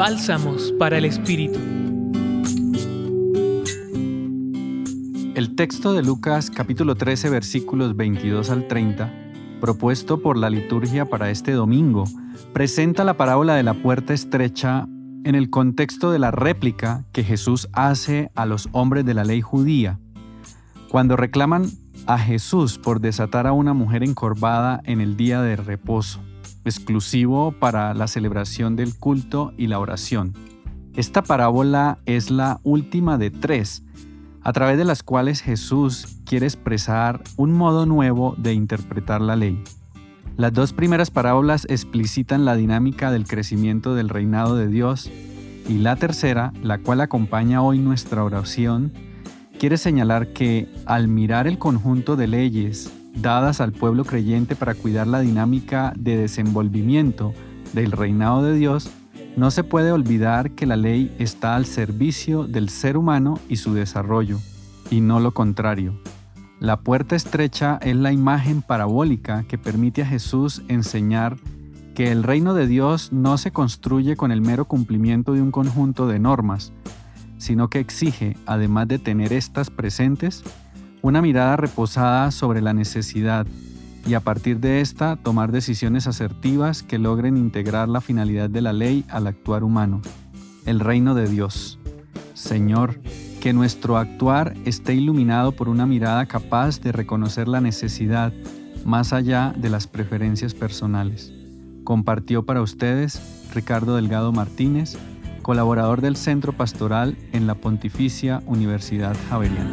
Bálsamos para el Espíritu. El texto de Lucas capítulo 13 versículos 22 al 30, propuesto por la liturgia para este domingo, presenta la parábola de la puerta estrecha en el contexto de la réplica que Jesús hace a los hombres de la ley judía, cuando reclaman a Jesús por desatar a una mujer encorvada en el día de reposo, exclusivo para la celebración del culto y la oración. Esta parábola es la última de tres, a través de las cuales Jesús quiere expresar un modo nuevo de interpretar la ley. Las dos primeras parábolas explicitan la dinámica del crecimiento del reinado de Dios y la tercera, la cual acompaña hoy nuestra oración, quiere señalar que al mirar el conjunto de leyes dadas al pueblo creyente para cuidar la dinámica de desenvolvimiento del reinado de Dios, no se puede olvidar que la ley está al servicio del ser humano y su desarrollo, y no lo contrario. La puerta estrecha es la imagen parabólica que permite a Jesús enseñar que el reino de Dios no se construye con el mero cumplimiento de un conjunto de normas, sino que exige, además de tener estas presentes, una mirada reposada sobre la necesidad y a partir de esta tomar decisiones asertivas que logren integrar la finalidad de la ley al actuar humano, el reino de Dios. Señor, que nuestro actuar esté iluminado por una mirada capaz de reconocer la necesidad más allá de las preferencias personales. Compartió para ustedes Ricardo Delgado Martínez, colaborador del Centro Pastoral en la Pontificia Universidad Javeriana.